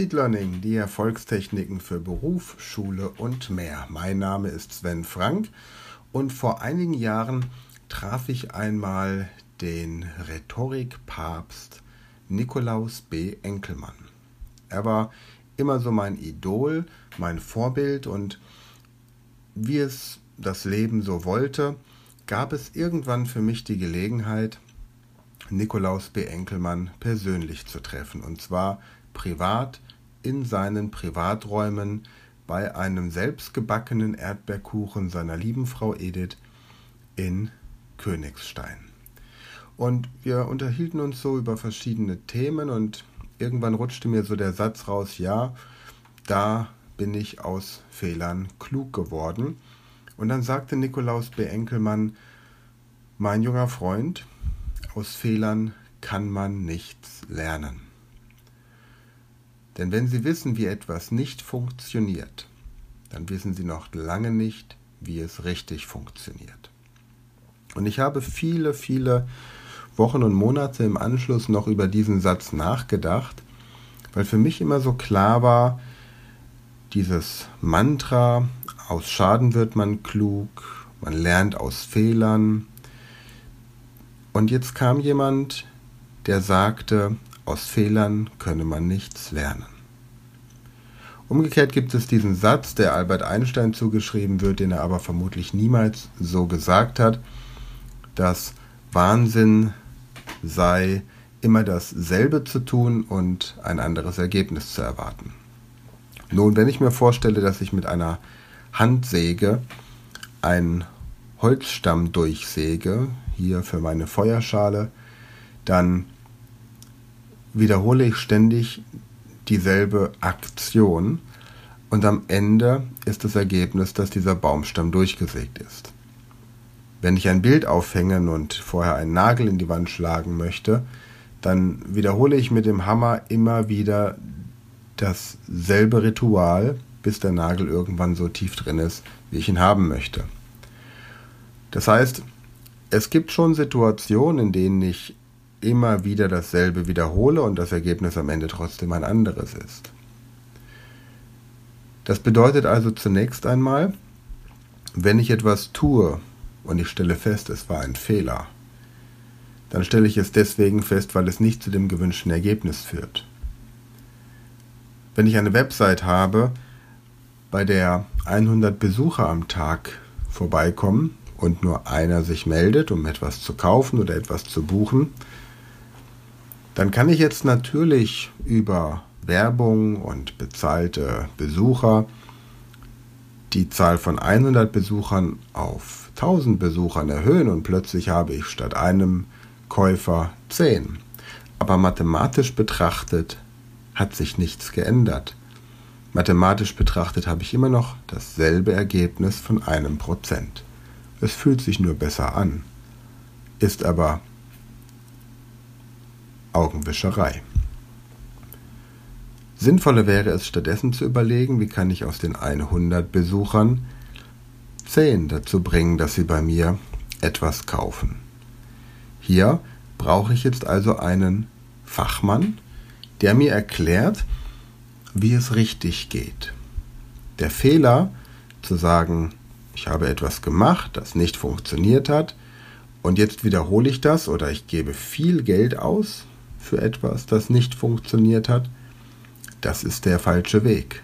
Speed Learning, die Erfolgstechniken für Beruf, Schule und mehr. Mein Name ist Sven Frank und vor einigen Jahren traf ich einmal den Rhetorikpapst Nikolaus B. Enkelmann. Er war immer so mein Idol, mein Vorbild und wie es das Leben so wollte, gab es irgendwann für mich die Gelegenheit, Nikolaus B. Enkelmann persönlich zu treffen, und zwar privat in seinen Privaträumen bei einem selbstgebackenen Erdbeerkuchen seiner lieben Frau Edith in Königstein. Und wir unterhielten uns so über verschiedene Themen und irgendwann rutschte mir so der Satz raus, ja, da bin ich aus Fehlern klug geworden. Und dann sagte Nikolaus B. Enkelmann, mein junger Freund, aus Fehlern kann man nichts lernen. Denn wenn Sie wissen, wie etwas nicht funktioniert, dann wissen Sie noch lange nicht, wie es richtig funktioniert. Und ich habe viele, viele Wochen und Monate im Anschluss noch über diesen Satz nachgedacht, weil für mich immer so klar war, dieses Mantra, aus Schaden wird man klug, man lernt aus Fehlern. Und jetzt kam jemand, der sagte, aus Fehlern könne man nichts lernen. Umgekehrt gibt es diesen Satz, der Albert Einstein zugeschrieben wird, den er aber vermutlich niemals so gesagt hat, dass Wahnsinn sei, immer dasselbe zu tun und ein anderes Ergebnis zu erwarten. Nun, wenn ich mir vorstelle, dass ich mit einer Handsäge einen Holzstamm durchsäge, hier für meine Feuerschale, dann wiederhole ich ständig dieselbe Aktion und am Ende ist das Ergebnis, dass dieser Baumstamm durchgesägt ist. Wenn ich ein Bild aufhängen und vorher einen Nagel in die Wand schlagen möchte, dann wiederhole ich mit dem Hammer immer wieder dasselbe Ritual, bis der Nagel irgendwann so tief drin ist, wie ich ihn haben möchte. Das heißt, es gibt schon Situationen, in denen ich immer wieder dasselbe wiederhole und das Ergebnis am Ende trotzdem ein anderes ist. Das bedeutet also zunächst einmal, wenn ich etwas tue und ich stelle fest, es war ein Fehler, dann stelle ich es deswegen fest, weil es nicht zu dem gewünschten Ergebnis führt. Wenn ich eine Website habe, bei der 100 Besucher am Tag vorbeikommen und nur einer sich meldet, um etwas zu kaufen oder etwas zu buchen, dann kann ich jetzt natürlich über Werbung und bezahlte Besucher die Zahl von 100 Besuchern auf 1000 Besuchern erhöhen und plötzlich habe ich statt einem Käufer 10. Aber mathematisch betrachtet hat sich nichts geändert. Mathematisch betrachtet habe ich immer noch dasselbe Ergebnis von einem Prozent. Es fühlt sich nur besser an, ist aber Augenwischerei. Sinnvoller wäre es stattdessen zu überlegen, wie kann ich aus den 100 Besuchern 10 dazu bringen, dass sie bei mir etwas kaufen. Hier brauche ich jetzt also einen Fachmann, der mir erklärt, wie es richtig geht. Der Fehler zu sagen, ich habe etwas gemacht, das nicht funktioniert hat, und jetzt wiederhole ich das oder ich gebe viel Geld aus, für etwas, das nicht funktioniert hat, das ist der falsche Weg.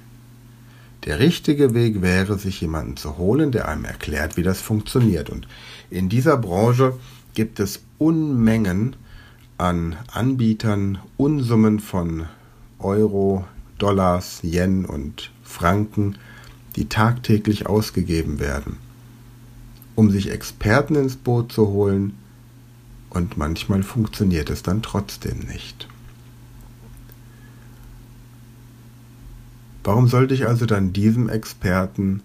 Der richtige Weg wäre, sich jemanden zu holen, der einem erklärt, wie das funktioniert. Und in dieser Branche gibt es Unmengen an Anbietern, Unsummen von Euro, Dollars, Yen und Franken, die tagtäglich ausgegeben werden, um sich Experten ins Boot zu holen, und manchmal funktioniert es dann trotzdem nicht. Warum sollte ich also dann diesem Experten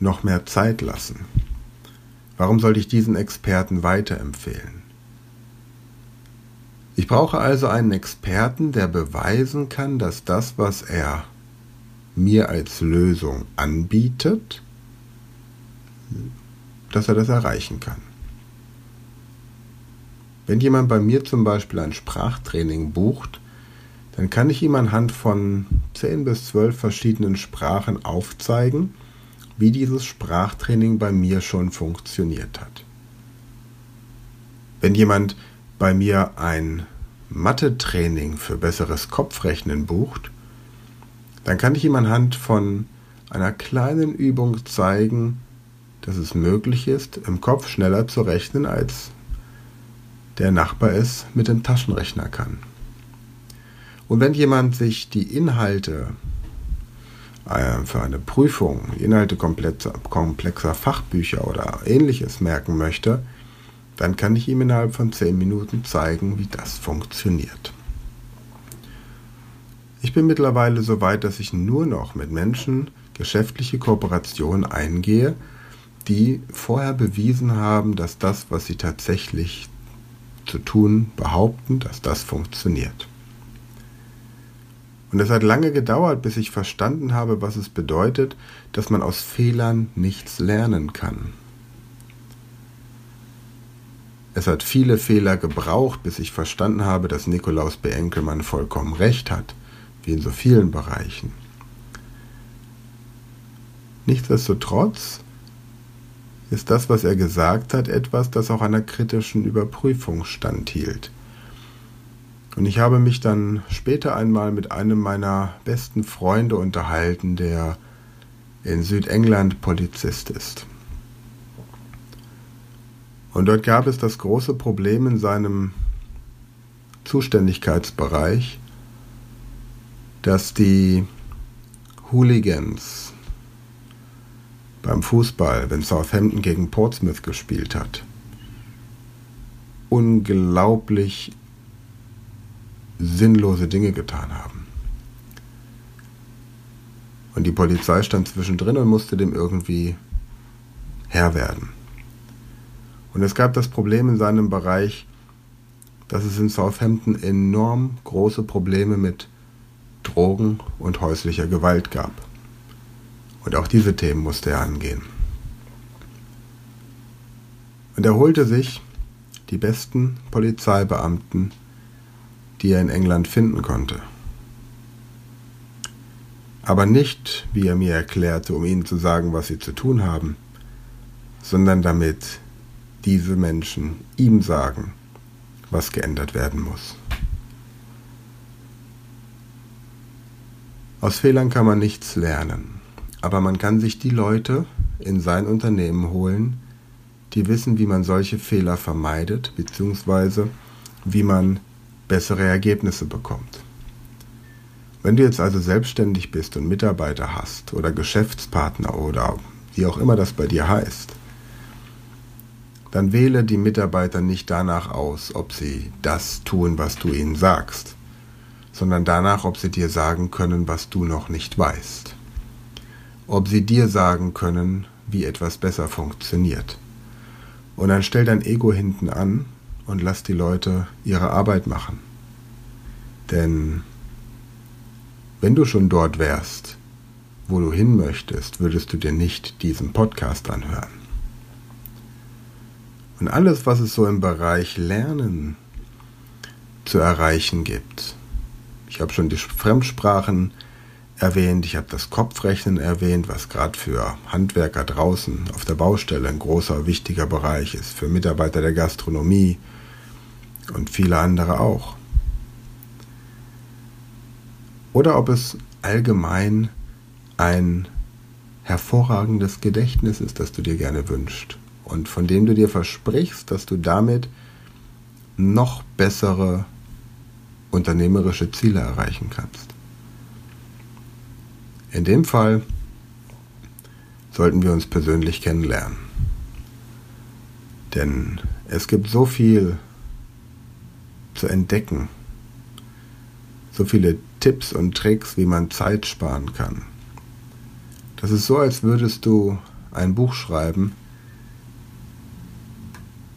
noch mehr Zeit lassen? Warum sollte ich diesen Experten weiterempfehlen? Ich brauche also einen Experten, der beweisen kann, dass das, was er mir als Lösung anbietet, dass er das erreichen kann. Wenn jemand bei mir zum Beispiel ein Sprachtraining bucht, dann kann ich ihm anhand von 10 bis 12 verschiedenen Sprachen aufzeigen, wie dieses Sprachtraining bei mir schon funktioniert hat. Wenn jemand bei mir ein Mathe-Training für besseres Kopfrechnen bucht, dann kann ich ihm anhand von einer kleinen Übung zeigen, dass es möglich ist, im Kopf schneller zu rechnen, als der Nachbar es mit dem Taschenrechner kann. Und wenn jemand sich die Inhalte äh, für eine Prüfung, Inhalte komplexer, komplexer Fachbücher oder ähnliches merken möchte, dann kann ich ihm innerhalb von 10 Minuten zeigen, wie das funktioniert. Ich bin mittlerweile so weit, dass ich nur noch mit Menschen geschäftliche Kooperationen eingehe, die vorher bewiesen haben, dass das, was sie tatsächlich zu tun behaupten, dass das funktioniert. Und es hat lange gedauert, bis ich verstanden habe, was es bedeutet, dass man aus Fehlern nichts lernen kann. Es hat viele Fehler gebraucht, bis ich verstanden habe, dass Nikolaus B. Enkelmann vollkommen recht hat, wie in so vielen Bereichen. Nichtsdestotrotz ist das, was er gesagt hat, etwas, das auch einer kritischen Überprüfung standhielt. Und ich habe mich dann später einmal mit einem meiner besten Freunde unterhalten, der in Südengland Polizist ist. Und dort gab es das große Problem in seinem Zuständigkeitsbereich, dass die Hooligans beim Fußball, wenn Southampton gegen Portsmouth gespielt hat, unglaublich sinnlose Dinge getan haben. Und die Polizei stand zwischendrin und musste dem irgendwie Herr werden. Und es gab das Problem in seinem Bereich, dass es in Southampton enorm große Probleme mit Drogen und häuslicher Gewalt gab. Und auch diese Themen musste er angehen. Und er holte sich die besten Polizeibeamten, die er in England finden konnte. Aber nicht, wie er mir erklärte, um ihnen zu sagen, was sie zu tun haben, sondern damit diese Menschen ihm sagen, was geändert werden muss. Aus Fehlern kann man nichts lernen aber man kann sich die Leute in sein Unternehmen holen, die wissen, wie man solche Fehler vermeidet, beziehungsweise wie man bessere Ergebnisse bekommt. Wenn du jetzt also selbstständig bist und Mitarbeiter hast oder Geschäftspartner oder wie auch immer das bei dir heißt, dann wähle die Mitarbeiter nicht danach aus, ob sie das tun, was du ihnen sagst, sondern danach, ob sie dir sagen können, was du noch nicht weißt ob sie dir sagen können, wie etwas besser funktioniert. Und dann stell dein Ego hinten an und lass die Leute ihre Arbeit machen. Denn wenn du schon dort wärst, wo du hin möchtest, würdest du dir nicht diesen Podcast anhören. Und alles, was es so im Bereich Lernen zu erreichen gibt, ich habe schon die Fremdsprachen erwähnt, ich habe das Kopfrechnen erwähnt, was gerade für Handwerker draußen auf der Baustelle ein großer, wichtiger Bereich ist, für Mitarbeiter der Gastronomie und viele andere auch. Oder ob es allgemein ein hervorragendes Gedächtnis ist, das du dir gerne wünschst und von dem du dir versprichst, dass du damit noch bessere unternehmerische Ziele erreichen kannst. In dem Fall sollten wir uns persönlich kennenlernen. Denn es gibt so viel zu entdecken, so viele Tipps und Tricks, wie man Zeit sparen kann, Das ist so, als würdest du ein Buch schreiben.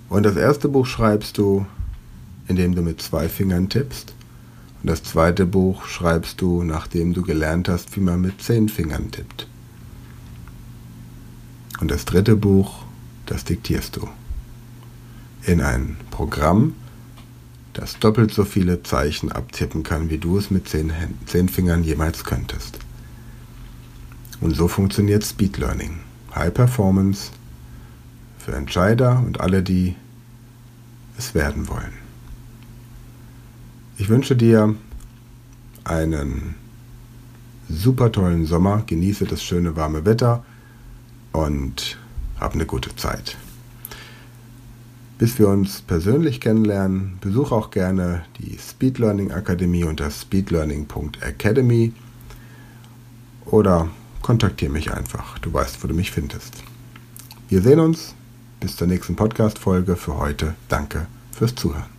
Und das erste Buch schreibst du, indem du mit zwei Fingern tippst. Und das zweite Buch schreibst du, nachdem du gelernt hast, wie man mit zehn Fingern tippt. Und das dritte Buch, das diktierst du. In ein Programm, das doppelt so viele Zeichen abtippen kann, wie du es mit zehn, zehn Fingern jemals könntest. Und so funktioniert Speed Learning. High Performance für Entscheider und alle, die es werden wollen. Ich wünsche dir einen super tollen Sommer, genieße das schöne warme Wetter und hab eine gute Zeit. Bis wir uns persönlich kennenlernen, besuche auch gerne die Speed Learning Akademie unter speedlearning.academy oder kontaktiere mich einfach. Du weißt, wo du mich findest. Wir sehen uns. Bis zur nächsten Podcast-Folge. Für heute danke fürs Zuhören.